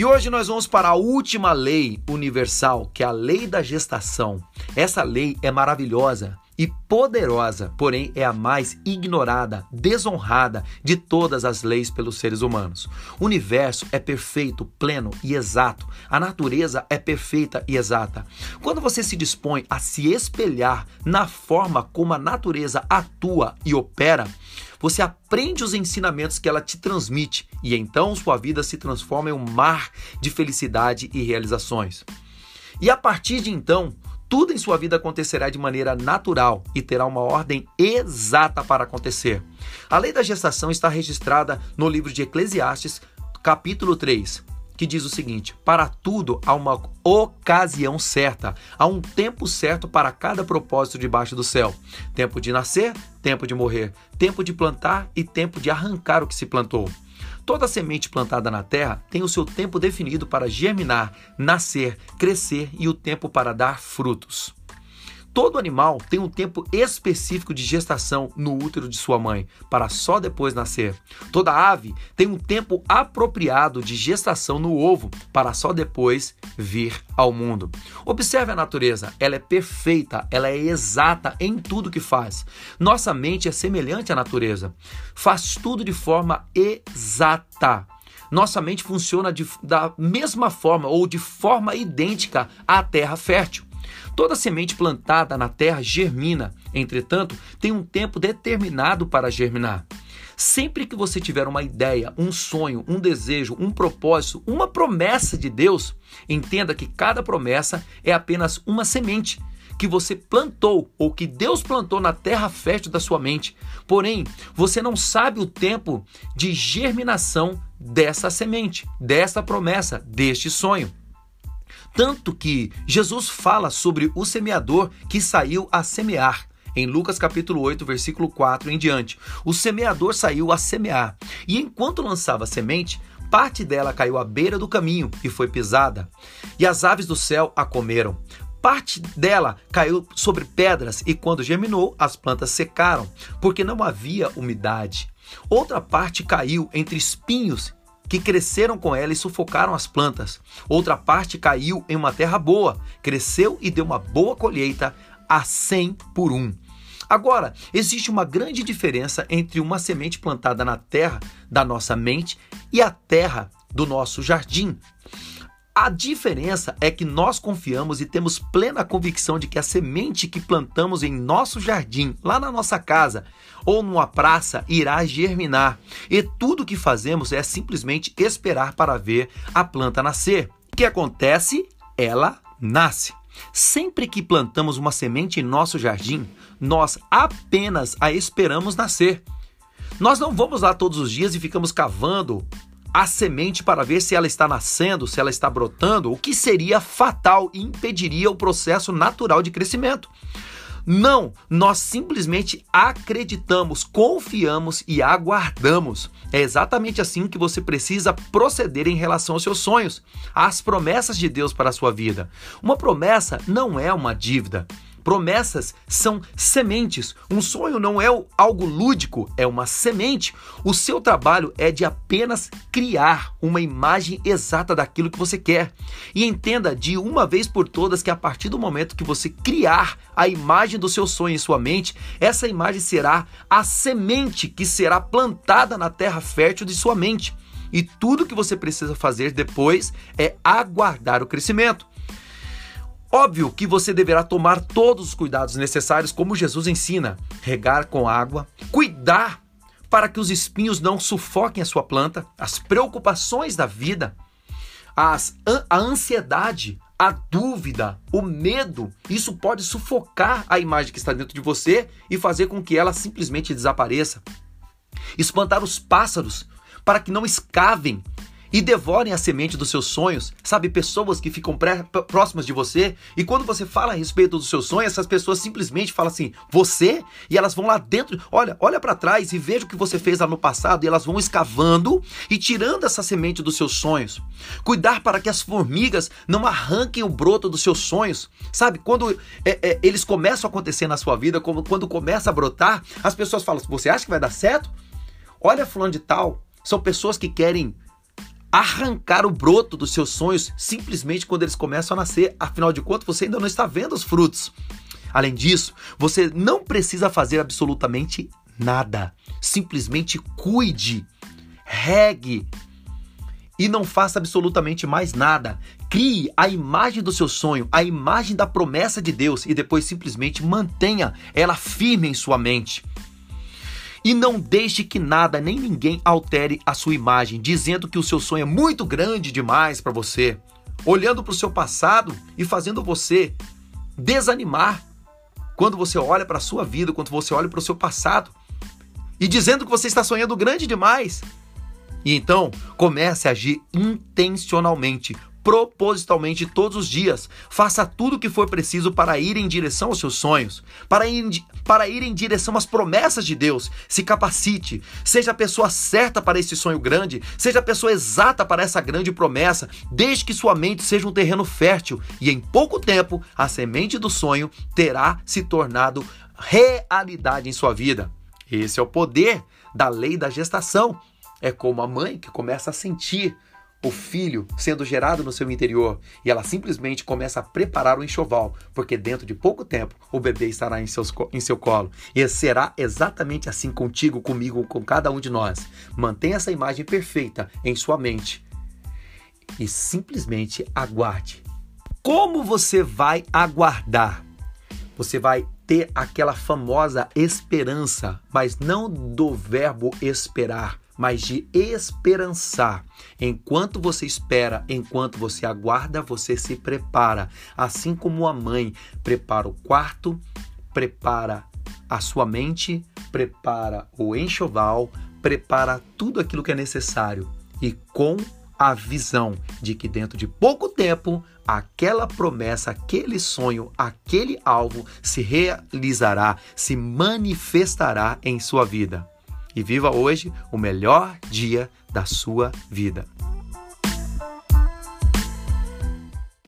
E hoje nós vamos para a última lei universal, que é a lei da gestação. Essa lei é maravilhosa e poderosa, porém é a mais ignorada, desonrada de todas as leis pelos seres humanos. O universo é perfeito, pleno e exato. A natureza é perfeita e exata. Quando você se dispõe a se espelhar na forma como a natureza atua e opera, você aprende os ensinamentos que ela te transmite e então sua vida se transforma em um mar de felicidade e realizações. E a partir de então, tudo em sua vida acontecerá de maneira natural e terá uma ordem exata para acontecer. A lei da gestação está registrada no livro de Eclesiastes, capítulo 3 que diz o seguinte: Para tudo há uma ocasião certa, há um tempo certo para cada propósito debaixo do céu: tempo de nascer, tempo de morrer, tempo de plantar e tempo de arrancar o que se plantou. Toda semente plantada na terra tem o seu tempo definido para germinar, nascer, crescer e o tempo para dar frutos. Todo animal tem um tempo específico de gestação no útero de sua mãe, para só depois nascer. Toda ave tem um tempo apropriado de gestação no ovo, para só depois vir ao mundo. Observe a natureza, ela é perfeita, ela é exata em tudo que faz. Nossa mente é semelhante à natureza, faz tudo de forma exata. Nossa mente funciona de, da mesma forma ou de forma idêntica à terra fértil. Toda semente plantada na terra germina, entretanto, tem um tempo determinado para germinar. Sempre que você tiver uma ideia, um sonho, um desejo, um propósito, uma promessa de Deus, entenda que cada promessa é apenas uma semente que você plantou ou que Deus plantou na terra fértil da sua mente. Porém, você não sabe o tempo de germinação dessa semente, dessa promessa, deste sonho. Tanto que Jesus fala sobre o semeador que saiu a semear. Em Lucas capítulo 8, versículo 4 em diante. O semeador saiu a semear, e enquanto lançava semente, parte dela caiu à beira do caminho e foi pisada, e as aves do céu a comeram. Parte dela caiu sobre pedras e quando germinou, as plantas secaram, porque não havia umidade. Outra parte caiu entre espinhos que cresceram com ela e sufocaram as plantas. Outra parte caiu em uma terra boa, cresceu e deu uma boa colheita a cem por um. Agora, existe uma grande diferença entre uma semente plantada na terra da nossa mente e a terra do nosso jardim. A diferença é que nós confiamos e temos plena convicção de que a semente que plantamos em nosso jardim, lá na nossa casa ou numa praça, irá germinar. E tudo que fazemos é simplesmente esperar para ver a planta nascer. O que acontece? Ela nasce. Sempre que plantamos uma semente em nosso jardim, nós apenas a esperamos nascer. Nós não vamos lá todos os dias e ficamos cavando a semente para ver se ela está nascendo, se ela está brotando, o que seria fatal e impediria o processo natural de crescimento. Não, nós simplesmente acreditamos, confiamos e aguardamos. É exatamente assim que você precisa proceder em relação aos seus sonhos, às promessas de Deus para a sua vida. Uma promessa não é uma dívida. Promessas são sementes. Um sonho não é algo lúdico, é uma semente. O seu trabalho é de apenas criar uma imagem exata daquilo que você quer. E entenda de uma vez por todas que a partir do momento que você criar a imagem do seu sonho em sua mente, essa imagem será a semente que será plantada na terra fértil de sua mente. E tudo que você precisa fazer depois é aguardar o crescimento. Óbvio que você deverá tomar todos os cuidados necessários, como Jesus ensina: regar com água, cuidar para que os espinhos não sufoquem a sua planta, as preocupações da vida, as, a ansiedade, a dúvida, o medo, isso pode sufocar a imagem que está dentro de você e fazer com que ela simplesmente desapareça. Espantar os pássaros para que não escavem e devorem a semente dos seus sonhos. Sabe, pessoas que ficam pré, próximas de você e quando você fala a respeito dos seus sonhos, essas pessoas simplesmente falam assim: "Você?" e elas vão lá dentro, olha, olha para trás e veja o que você fez lá no passado e elas vão escavando e tirando essa semente dos seus sonhos. Cuidar para que as formigas não arranquem o broto dos seus sonhos. Sabe, quando é, é, eles começam a acontecer na sua vida, como quando começa a brotar, as pessoas falam: "Você acha que vai dar certo?" Olha fulano de tal, são pessoas que querem arrancar o broto dos seus sonhos simplesmente quando eles começam a nascer. Afinal de contas, você ainda não está vendo os frutos. Além disso, você não precisa fazer absolutamente nada. Simplesmente cuide, regue e não faça absolutamente mais nada. Crie a imagem do seu sonho, a imagem da promessa de Deus e depois simplesmente mantenha ela firme em sua mente. E não deixe que nada nem ninguém altere a sua imagem, dizendo que o seu sonho é muito grande demais para você, olhando para o seu passado e fazendo você desanimar. Quando você olha para a sua vida, quando você olha para o seu passado e dizendo que você está sonhando grande demais. E então comece a agir intencionalmente, propositalmente todos os dias. Faça tudo o que for preciso para ir em direção aos seus sonhos, para ir, para ir em direção às promessas de Deus. Se capacite, seja a pessoa certa para esse sonho grande, seja a pessoa exata para essa grande promessa, desde que sua mente seja um terreno fértil e em pouco tempo a semente do sonho terá se tornado realidade em sua vida. Esse é o poder da lei da gestação. É como a mãe que começa a sentir o filho sendo gerado no seu interior e ela simplesmente começa a preparar o enxoval, porque dentro de pouco tempo o bebê estará em, seus, em seu colo. E será exatamente assim contigo, comigo, com cada um de nós. Mantenha essa imagem perfeita em sua mente e simplesmente aguarde. Como você vai aguardar? Você vai ter aquela famosa esperança, mas não do verbo esperar mas de esperançar. Enquanto você espera, enquanto você aguarda, você se prepara. Assim como a mãe prepara o quarto, prepara a sua mente, prepara o enxoval, prepara tudo aquilo que é necessário e com a visão de que dentro de pouco tempo aquela promessa, aquele sonho, aquele alvo se realizará, se manifestará em sua vida e viva hoje o melhor dia da sua vida.